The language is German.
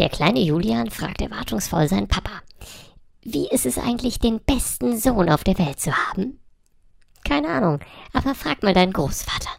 Der kleine Julian fragt erwartungsvoll seinen Papa. Wie ist es eigentlich, den besten Sohn auf der Welt zu haben? Keine Ahnung, aber frag mal deinen Großvater.